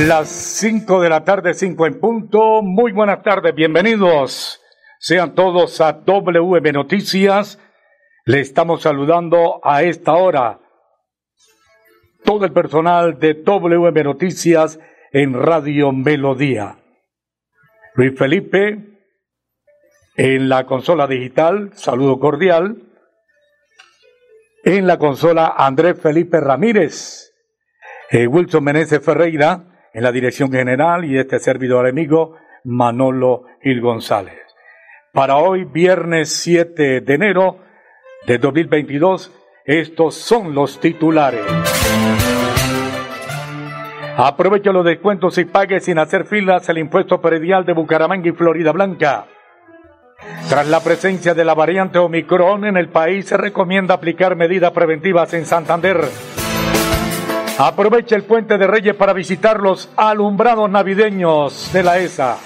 Las 5 de la tarde, 5 en punto. Muy buenas tardes, bienvenidos. Sean todos a WM Noticias. Le estamos saludando a esta hora. Todo el personal de WM Noticias en Radio Melodía. Luis Felipe en la consola digital, saludo cordial. En la consola Andrés Felipe Ramírez, eh, Wilson Meneses Ferreira en la dirección general y este servidor amigo Manolo Gil González. Para hoy, viernes 7 de enero de 2022, estos son los titulares. Aprovecho los descuentos y pague sin hacer filas el impuesto predial de Bucaramanga y Florida Blanca. Tras la presencia de la variante Omicron en el país, se recomienda aplicar medidas preventivas en Santander. Aprovecha el puente de Reyes para visitar los alumbrados navideños de la ESA.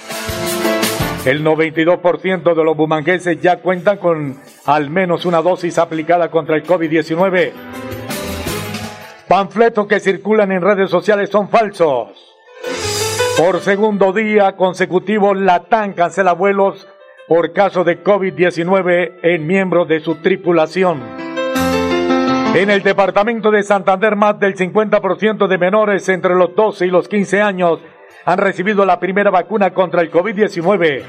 El 92% de los bumangueses ya cuentan con al menos una dosis aplicada contra el COVID-19. Panfletos que circulan en redes sociales son falsos. Por segundo día consecutivo, Latam cancela vuelos por caso de COVID-19 en miembros de su tripulación. En el departamento de Santander, más del 50% de menores entre los 12 y los 15 años han recibido la primera vacuna contra el COVID-19.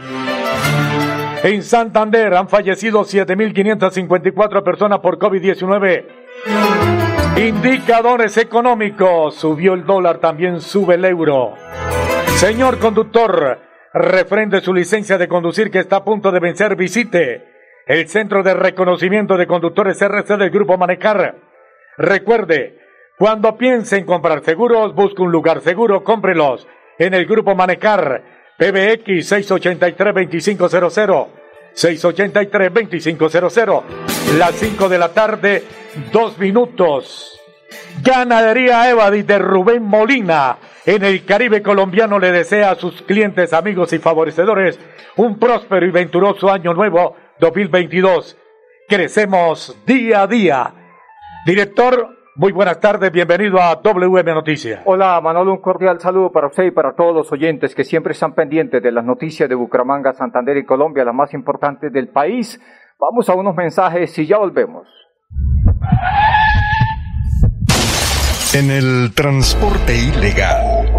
En Santander han fallecido 7.554 personas por COVID-19. Indicadores económicos. Subió el dólar, también sube el euro. Señor conductor, refrende su licencia de conducir que está a punto de vencer. Visite el Centro de Reconocimiento de Conductores RC del Grupo Manecar. Recuerde, cuando piense en comprar seguros, busque un lugar seguro, cómprelos en el Grupo Manecar. PBX 683-2500. 683-2500. Las 5 de la tarde, dos minutos. Ganadería Evadi de Rubén Molina en el Caribe colombiano le desea a sus clientes, amigos y favorecedores un próspero y venturoso año nuevo 2022. Crecemos día a día. Director, muy buenas tardes, bienvenido a WM Noticias. Hola Manolo, un cordial saludo para usted y para todos los oyentes que siempre están pendientes de las noticias de Bucaramanga, Santander y Colombia, las más importantes del país. Vamos a unos mensajes y ya volvemos. En el transporte ilegal.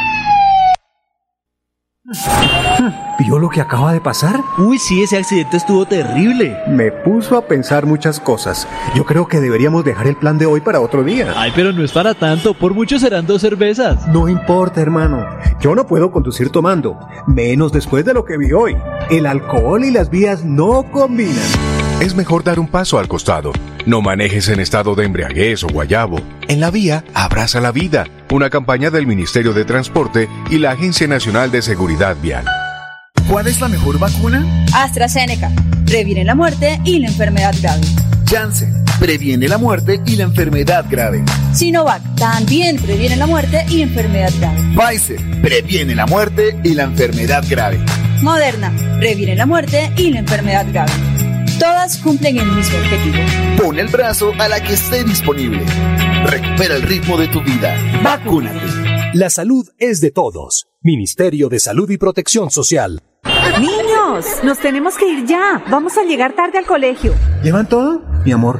¿Vio lo que acaba de pasar? Uy, sí, ese accidente estuvo terrible. Me puso a pensar muchas cosas. Yo creo que deberíamos dejar el plan de hoy para otro día. Ay, pero no es para tanto, por mucho serán dos cervezas. No importa, hermano. Yo no puedo conducir tomando, menos después de lo que vi hoy. El alcohol y las vías no combinan. Es mejor dar un paso al costado. No manejes en estado de embriaguez o guayabo. En la vía, abraza la vida. Una campaña del Ministerio de Transporte y la Agencia Nacional de Seguridad Vial. ¿Cuál es la mejor vacuna? AstraZeneca. Previene la muerte y la enfermedad grave. Janssen. Previene la muerte y la enfermedad grave. Sinovac. También previene la muerte y enfermedad grave. Pfizer. Previene la muerte y la enfermedad grave. Moderna. Previene la muerte y la enfermedad grave. Todas cumplen el mismo objetivo. Pon el brazo a la que esté disponible. Recupera el ritmo de tu vida. Vacúnate. La salud es de todos. Ministerio de Salud y Protección Social. Niños, nos tenemos que ir ya. Vamos a llegar tarde al colegio. ¿Llevan todo? Mi amor,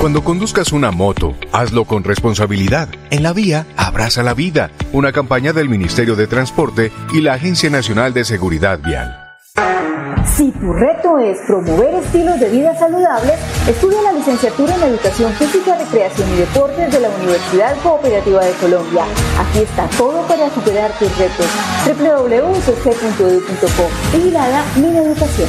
Cuando conduzcas una moto, hazlo con responsabilidad. En la vía, abraza la vida. Una campaña del Ministerio de Transporte y la Agencia Nacional de Seguridad Vial. Si tu reto es promover estilos de vida saludables, estudia la licenciatura en Educación Física, Recreación y Deportes de la Universidad Cooperativa de Colombia. Aquí está todo para superar tus retos. www.ucc.edu.co. Vigilada Mi Educación.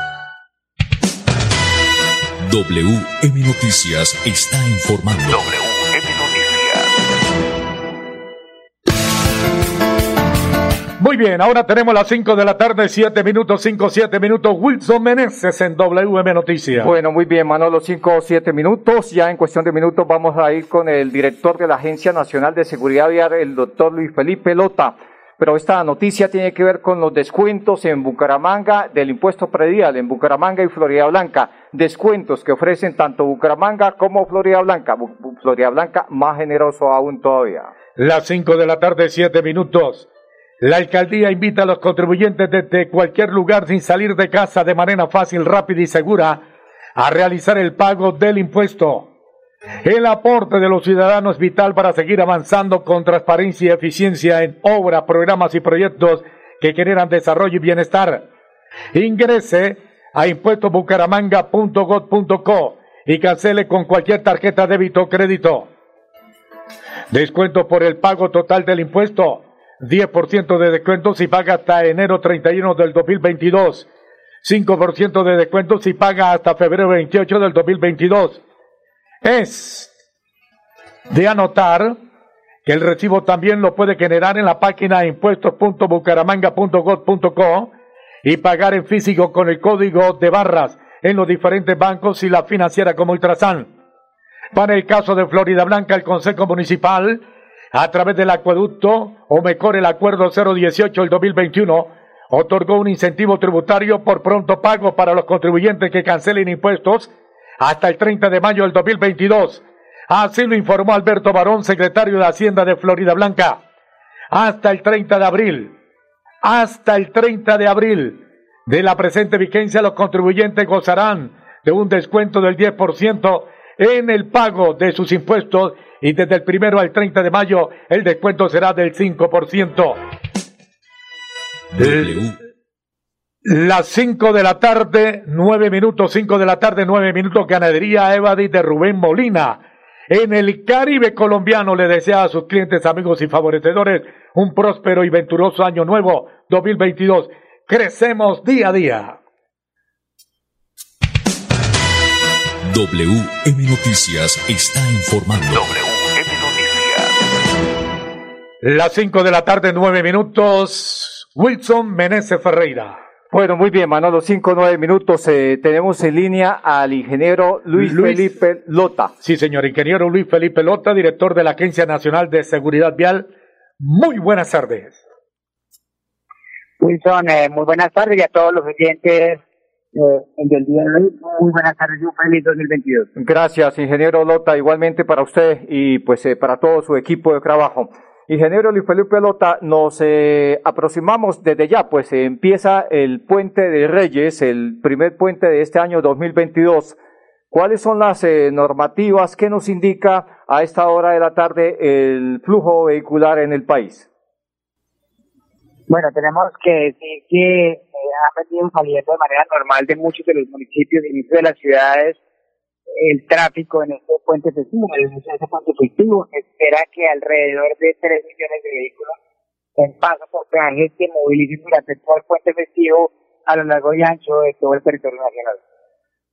WM Noticias está informando. WM Noticias. Muy bien, ahora tenemos las 5 de la tarde, 7 minutos, 5, 7 minutos. Wilson Meneses en WM Noticias. Bueno, muy bien, Manolo, 5, 7 minutos. Ya en cuestión de minutos vamos a ir con el director de la Agencia Nacional de Seguridad Vial, el doctor Luis Felipe Lota pero esta noticia tiene que ver con los descuentos en Bucaramanga del impuesto predial en Bucaramanga y Florida Blanca. Descuentos que ofrecen tanto Bucaramanga como Florida Blanca. Florida Blanca más generoso aún todavía. Las 5 de la tarde, 7 minutos. La alcaldía invita a los contribuyentes desde cualquier lugar sin salir de casa de manera fácil, rápida y segura a realizar el pago del impuesto. El aporte de los ciudadanos es vital para seguir avanzando con transparencia y eficiencia en obras, programas y proyectos que generan desarrollo y bienestar. Ingrese a impuestosbucaramanga.gov.co y cancele con cualquier tarjeta débito o crédito. Descuento por el pago total del impuesto. 10% de descuento si paga hasta enero 31 del 2022. 5% de descuento si paga hasta febrero 28 del 2022 es de anotar que el recibo también lo puede generar en la página impuestos.bucaramanga.gov.co y pagar en físico con el código de barras en los diferentes bancos y la financiera como Ultrasan. Para el caso de Florida Blanca, el Consejo Municipal, a través del acueducto, o mejor el Acuerdo 018 del 2021, otorgó un incentivo tributario por pronto pago para los contribuyentes que cancelen impuestos hasta el 30 de mayo del 2022. Así lo informó Alberto Barón, secretario de Hacienda de Florida Blanca. Hasta el 30 de abril, hasta el 30 de abril de la presente vigencia, los contribuyentes gozarán de un descuento del 10% en el pago de sus impuestos y desde el primero al 30 de mayo el descuento será del 5%. Las 5 de la tarde, 9 minutos, 5 de la tarde, 9 minutos, ganadería Evadi de Rubén Molina. En el Caribe colombiano le desea a sus clientes, amigos y favorecedores un próspero y venturoso año nuevo 2022. Crecemos día a día. WM Noticias está informando. WM Noticias. Las 5 de la tarde, 9 minutos. Wilson Meneses Ferreira. Bueno, muy bien, Manolo, cinco, nueve minutos. Eh, tenemos en línea al ingeniero Luis, Felipe Lota. Sí, señor, ingeniero Luis Felipe Lota, director de la Agencia Nacional de Seguridad Vial. Muy buenas tardes. Wilson, eh, muy buenas tardes y a todos los oyentes eh, del día de hoy. Muy buenas tardes y un feliz 2022. Gracias, ingeniero Lota, igualmente para usted y pues eh, para todo su equipo de trabajo. Ingeniero Luis Felipe Lota, nos eh, aproximamos desde ya, pues eh, empieza el puente de Reyes, el primer puente de este año 2022. ¿Cuáles son las eh, normativas que nos indica a esta hora de la tarde el flujo vehicular en el país? Bueno, tenemos que decir que ha venido saliendo de manera normal de muchos de los municipios y de las ciudades el tráfico en este puente festivo, en este puente festivo, espera que alrededor de 3 millones de vehículos en paso por peaje se movilicen durante todo el puente festivo a lo largo y ancho de todo el territorio nacional.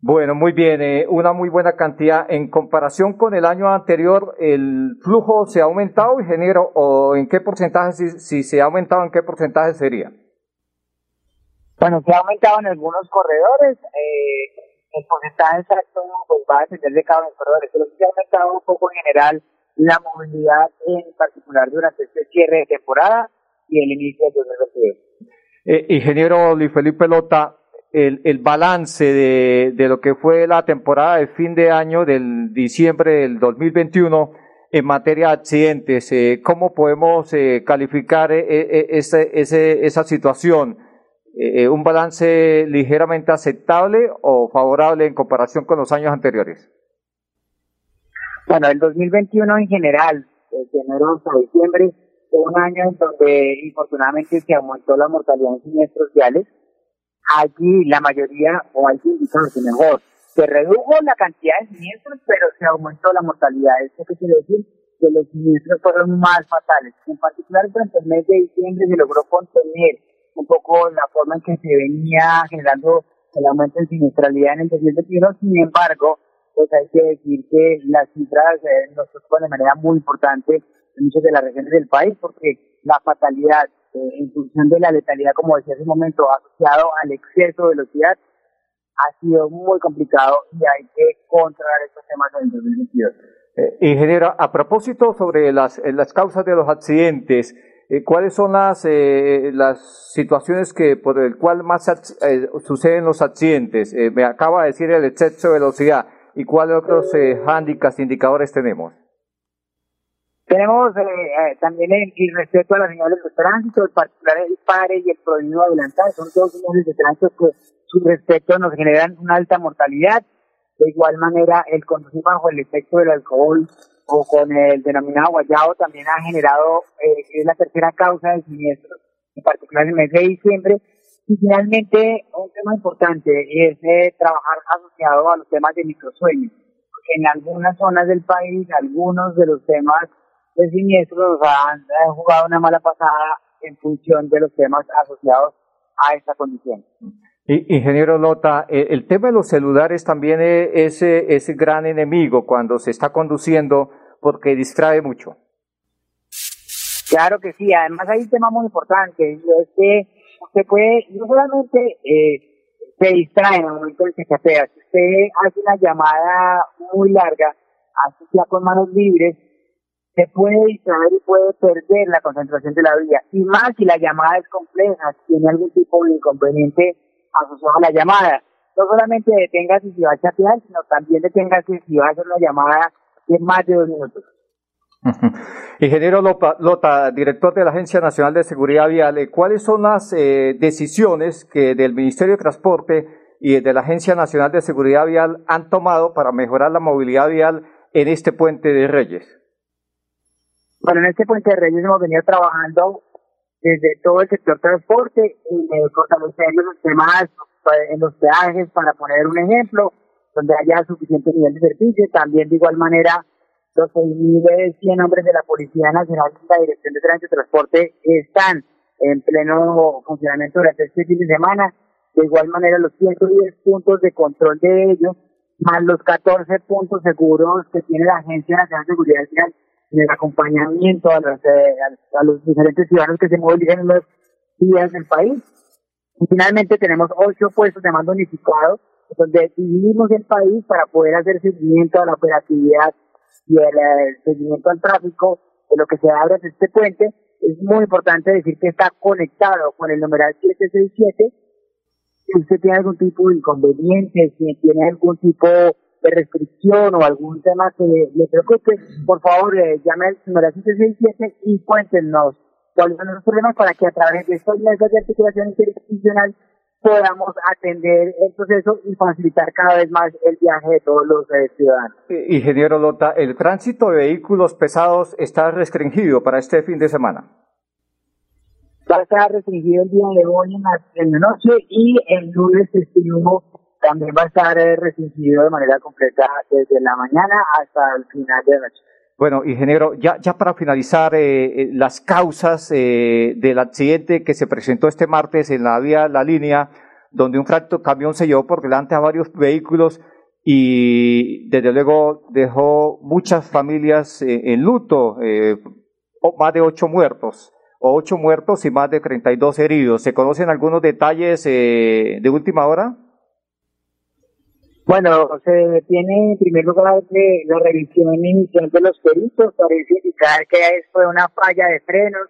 Bueno, muy bien, eh, una muy buena cantidad. En comparación con el año anterior, ¿el flujo se ha aumentado, ingeniero? ¿O en qué porcentaje, si, si se ha aumentado, en qué porcentaje sería? Bueno, se ha aumentado en algunos corredores. Eh, el porcentaje exacto pues, va a depender de cada de corredores, pero sí ha aumentado un poco en general la movilidad, en particular durante este cierre de temporada y el inicio del 2022. Eh, ingeniero Luis Felipe Lota, el, el balance de, de lo que fue la temporada de fin de año del diciembre del 2021 en materia de accidentes, eh, ¿cómo podemos eh, calificar eh, eh, ese, ese, esa situación? Eh, ¿Un balance ligeramente aceptable o favorable en comparación con los años anteriores? Bueno, el 2021 en general, desde enero hasta diciembre, fue un año en donde infortunadamente se aumentó la mortalidad en siniestros viales. Allí la mayoría, o hay que indicarse mejor, se redujo la cantidad de siniestros, pero se aumentó la mortalidad. ¿Esto qué quiere decir? Que los siniestros fueron más fatales. En particular, durante el mes de diciembre se logró contener un poco la forma en que se venía generando el aumento de siniestralidad en el 2021. Sin embargo, pues hay que decir que las cifras eh, nos preocupan de manera muy importante en muchas de las regiones del país porque la fatalidad eh, en función de la letalidad, como decía hace un momento, asociado al exceso de velocidad, ha sido muy complicado y hay que controlar estos temas en el 2022. Eh, ingeniero, a propósito sobre las, eh, las causas de los accidentes, eh, ¿cuáles son las, eh, las situaciones que por el cual más eh, suceden los accidentes? Eh, me acaba de decir el exceso de velocidad. ¿Y cuáles otros eh, handicaps, indicadores tenemos? Tenemos también el, el respeto a las señales de tránsito, en particular el pare y el prohibido adelantar. Son dos señales de tránsito que su respeto nos generan una alta mortalidad. De igual manera, el conducir bajo el efecto del alcohol o con el denominado guayabo también ha generado, eh, es la tercera causa de siniestros, en particular en el mes de diciembre. Y finalmente, un tema importante es eh, trabajar asociado a los temas de microsueños, porque en algunas zonas del país, algunos de los temas de siniestros han, han jugado una mala pasada en función de los temas asociados a esta condición. Ingeniero Lota, eh, el tema de los celulares también es ese gran enemigo cuando se está conduciendo porque distrae mucho. Claro que sí, además hay un tema muy importante, es que usted puede, no solamente eh, se distrae en el momento en que se apea, si usted hace una llamada muy larga, así sea con manos libres, se puede distraer y puede perder la concentración de la vía. Y más si la llamada es compleja, tiene algún tipo de inconveniente asociado a la llamada. No solamente deténgase si va a chatear, sino también deténgase si va a hacer una llamada de más de dos minutos. Ingeniero Lota, Lota, director de la Agencia Nacional de Seguridad Vial, eh, ¿cuáles son las eh, decisiones que del Ministerio de Transporte y de la Agencia Nacional de Seguridad Vial han tomado para mejorar la movilidad vial en este puente de Reyes? Bueno, en este puente de Reyes hemos venido trabajando desde todo el sector transporte, eh, fortaleciendo los temas en los peajes, para poner un ejemplo, donde haya suficiente nivel de servicio. También, de igual manera, los 6.100 hombres de la Policía Nacional y la Dirección de Tránsito y Transporte están en pleno funcionamiento durante este fin de semana. De igual manera, los 110 puntos de control de ellos, más los 14 puntos seguros que tiene la Agencia Nacional de Seguridad Vial en el acompañamiento a los, eh, a, los diferentes ciudadanos que se movilizan en los días del país. Y finalmente tenemos ocho puestos de mando unificado, donde dividimos el país para poder hacer seguimiento a la operatividad y el, seguimiento al tráfico de lo que se abre este puente. Es muy importante decir que está conectado con el numeral 767. Si usted tiene algún tipo de inconveniente, si tiene algún tipo restricción o algún tema que le preocupe, por favor eh, llame al numeral 767 y cuéntenos cuáles son los problemas para que a través de estas mesas de articulación interinstitucional podamos atender el proceso y facilitar cada vez más el viaje de todos los eh, ciudadanos. Ingeniero Lota, el tránsito de vehículos pesados está restringido para este fin de semana. Va a estar restringido el día de hoy en la, en la noche y el lunes festivo también va a estar eh, restringido de manera completa desde la mañana hasta el final de la noche. Bueno, ingeniero, ya, ya para finalizar, eh, eh, las causas eh, del accidente que se presentó este martes en la vía La Línea, donde un fracto camión se llevó por delante a varios vehículos y desde luego dejó muchas familias en luto, más de ocho muertos, ocho muertos y más de 32 heridos. ¿Se conocen algunos detalles de última hora? Bueno, se tiene en primer lugar de la revisión inicial de los peritos, parece indicar que fue una falla de frenos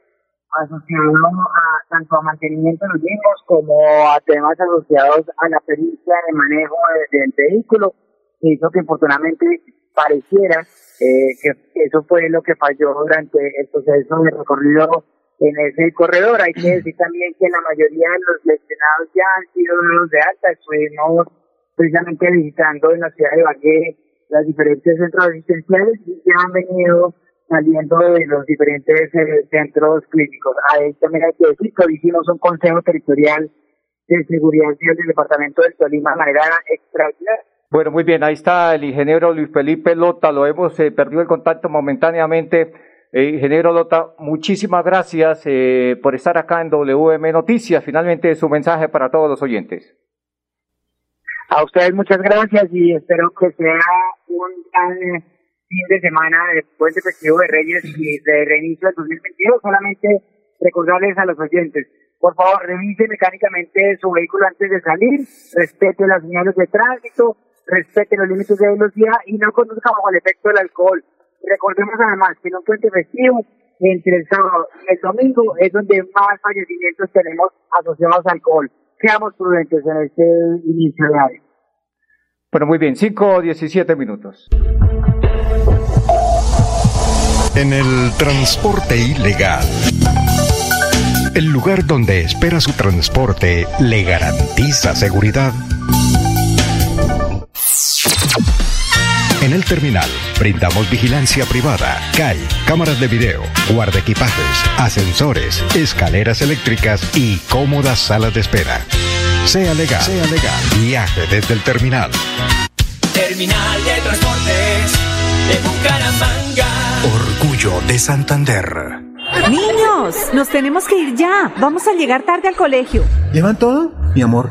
asociado a tanto a mantenimiento de los mismos como a temas asociados a la pericia de manejo del vehículo. Hizo que infortunadamente pareciera eh, que eso fue lo que falló durante el proceso de recorrido en ese corredor. Hay que decir también que la mayoría de los lesionados ya han sido los de alta. Estuvimos precisamente visitando en la ciudad de Valle las diferentes centros asistenciales y ya han venido saliendo de los diferentes eh, centros clínicos. Ahí también hay que decir que hicimos un consejo territorial de seguridad del departamento del Tolima manera extraordinaria. Bueno, muy bien, ahí está el ingeniero Luis Felipe Lota, lo hemos eh, perdido el contacto momentáneamente. Eh, ingeniero Lota, muchísimas gracias por estar acá en WM Noticias. Finalmente, su mensaje para todos los oyentes. A ustedes muchas gracias y espero que sea un gran eh, fin de semana de festivo de Reyes y de reinicio del 2022. Solamente recordarles a los oyentes, por favor, revise mecánicamente su vehículo antes de salir, respete las señales de tránsito, respete los límites de velocidad y no conduzca bajo el efecto del alcohol. Recordemos además que en un puente festivo, entre el sábado y el domingo, es donde más fallecimientos tenemos asociados al alcohol seamos prudentes en este inicio de año. Bueno, muy bien, 5 o 17 minutos. En el transporte ilegal. El lugar donde espera su transporte le garantiza seguridad. En el terminal brindamos vigilancia privada, CAI, cámaras de video, guarda equipajes, ascensores, escaleras eléctricas y cómodas salas de espera. Sea legal, sea legal. Viaje desde el terminal. Terminal de Transportes de Bucaramanga. Orgullo de Santander. Niños, nos tenemos que ir ya. Vamos a llegar tarde al colegio. ¿Llevan todo? Mi amor,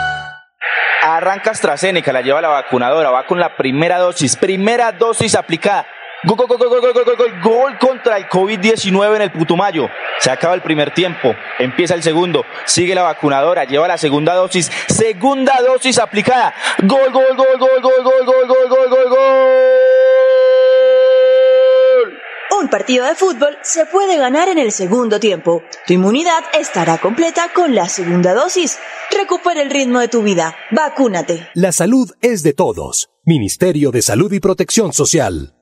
Arranca AstraZeneca, la lleva la vacunadora, va con la primera dosis, primera dosis aplicada. Gol, gol, gol, gol, gol, gol, gol contra el COVID-19 en el Putumayo. Se acaba el primer tiempo, empieza el segundo, sigue la vacunadora, lleva la segunda dosis, segunda dosis aplicada. Gol, gol, gol, gol, gol, gol, gol, gol, gol, gol, gol. Un partido de fútbol se puede ganar en el segundo tiempo. Tu inmunidad estará completa con la segunda dosis. Recupera el ritmo de tu vida. Vacúnate. La salud es de todos. Ministerio de Salud y Protección Social.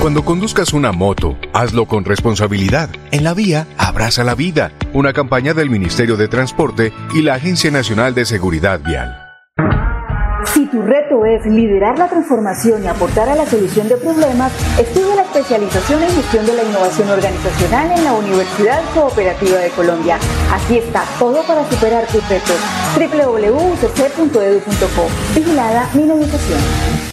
Cuando conduzcas una moto, hazlo con responsabilidad. En la vía, abraza la vida. Una campaña del Ministerio de Transporte y la Agencia Nacional de Seguridad Vial. Si tu reto es liderar la transformación y aportar a la solución de problemas, estudia la especialización en gestión de la innovación organizacional en la Universidad Cooperativa de Colombia. Aquí está todo para superar tus retos. www.ucc.edu.co. Vigilada mi Educación.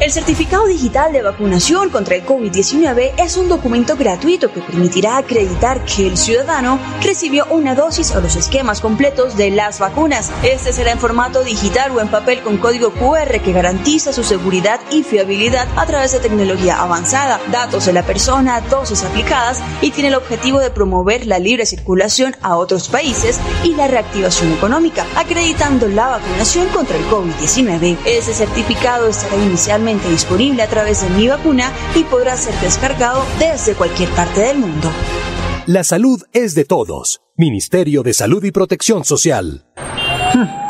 El certificado digital de vacunación contra el COVID-19 es un documento gratuito que permitirá acreditar que el ciudadano recibió una dosis o los esquemas completos de las vacunas. Este será en formato digital o en papel con código QR que garantiza su seguridad y fiabilidad a través de tecnología avanzada, datos de la persona, dosis aplicadas y tiene el objetivo de promover la libre circulación a otros países y la reactivación económica, acreditando la vacunación contra el COVID-19. Ese certificado estará disponible a través de Mi Vacuna y podrá ser descargado desde cualquier parte del mundo. La salud es de todos. Ministerio de Salud y Protección Social.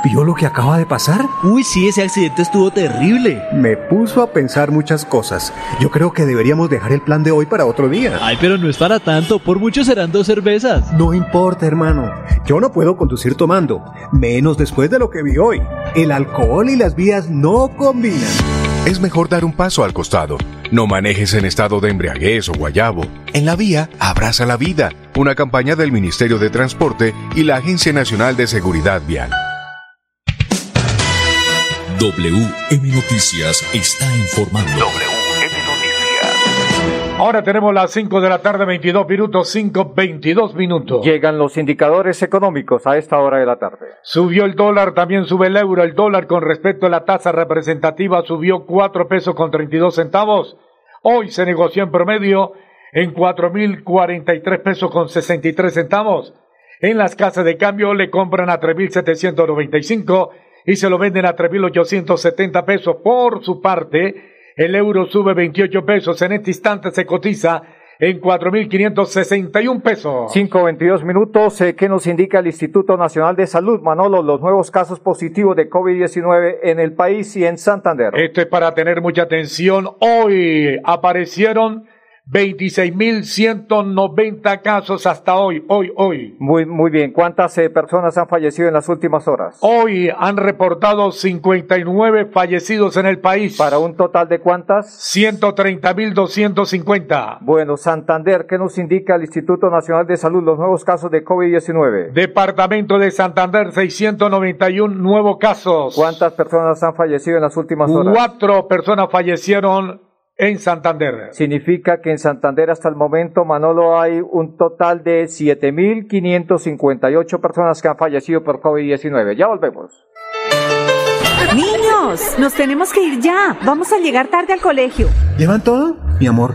¿Vio lo que acaba de pasar? Uy, sí, ese accidente estuvo terrible. Me puso a pensar muchas cosas. Yo creo que deberíamos dejar el plan de hoy para otro día. Ay, pero no es para tanto. Por mucho serán dos cervezas. No importa, hermano. Yo no puedo conducir tomando. Menos después de lo que vi hoy. El alcohol y las vías no combinan. Es mejor dar un paso al costado. No manejes en estado de embriaguez o guayabo. En la vía, abraza la vida. Una campaña del Ministerio de Transporte y la Agencia Nacional de Seguridad Vial. WM Noticias está informando. Noticias. Ahora tenemos las 5 de la tarde, 22 minutos, 5, 22 minutos. Llegan los indicadores económicos a esta hora de la tarde. Subió el dólar, también sube el euro. El dólar con respecto a la tasa representativa subió 4 pesos con 32 centavos. Hoy se negoció en promedio en 4.043 pesos con 63 centavos. En las casas de cambio le compran a 3.795 y se lo venden a 3.870 pesos. Por su parte, el euro sube 28 pesos. En este instante se cotiza en 4.561 pesos. 5.22 minutos. Eh, ¿Qué nos indica el Instituto Nacional de Salud, Manolo? Los nuevos casos positivos de COVID-19 en el país y en Santander. Esto es para tener mucha atención. Hoy aparecieron 26.190 casos hasta hoy, hoy, hoy. Muy, muy bien. ¿Cuántas eh, personas han fallecido en las últimas horas? Hoy han reportado 59 fallecidos en el país. ¿Para un total de cuántas? 130.250. Bueno, Santander, ¿qué nos indica el Instituto Nacional de Salud los nuevos casos de COVID-19? Departamento de Santander, 691 nuevos casos. ¿Cuántas personas han fallecido en las últimas horas? Cuatro personas fallecieron en Santander. Significa que en Santander hasta el momento, Manolo, hay un total de 7.558 personas que han fallecido por COVID-19. Ya volvemos. Niños, nos tenemos que ir ya. Vamos a llegar tarde al colegio. ¿Llevan todo? Mi amor,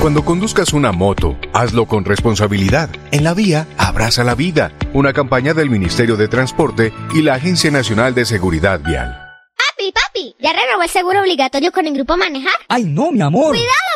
Cuando conduzcas una moto, hazlo con responsabilidad. En la vía, abraza la vida. Una campaña del Ministerio de Transporte y la Agencia Nacional de Seguridad Vial. Papi, papi, ¿ya renovó el seguro obligatorio con el grupo Manejar? Ay, no, mi amor. ¡Cuidado!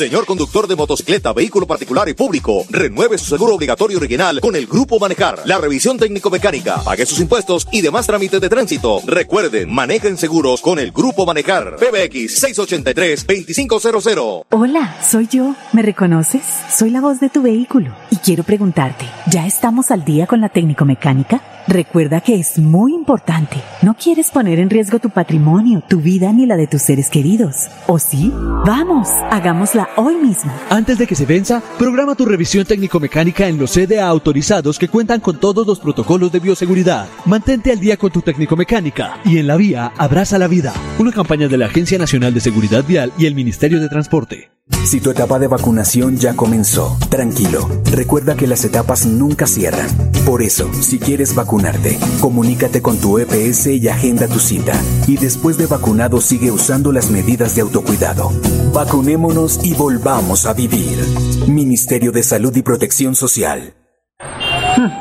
Señor conductor de motocicleta, vehículo particular y público, renueve su seguro obligatorio original con el Grupo Manejar. La revisión técnico-mecánica, pague sus impuestos y demás trámites de tránsito. Recuerden, manejen seguros con el Grupo Manejar. PBX 683-2500. Hola, soy yo. ¿Me reconoces? Soy la voz de tu vehículo y quiero preguntarte, ¿ya estamos al día con la técnico mecánica? Recuerda que es muy importante. No quieres poner en riesgo tu patrimonio, tu vida ni la de tus seres queridos. ¿O sí? Vamos, hagámosla hoy mismo. Antes de que se venza, programa tu revisión técnico-mecánica en los CDA autorizados que cuentan con todos los protocolos de bioseguridad. Mantente al día con tu técnico-mecánica y en la vía abraza la vida. Una campaña de la Agencia Nacional de Seguridad Vial y el Ministerio de Transporte. Si tu etapa de vacunación ya comenzó, tranquilo. Recuerda que las etapas nunca cierran. Por eso, si quieres comunícate con tu EPS y agenda tu cita. Y después de vacunado sigue usando las medidas de autocuidado. Vacunémonos y volvamos a vivir. Ministerio de Salud y Protección Social.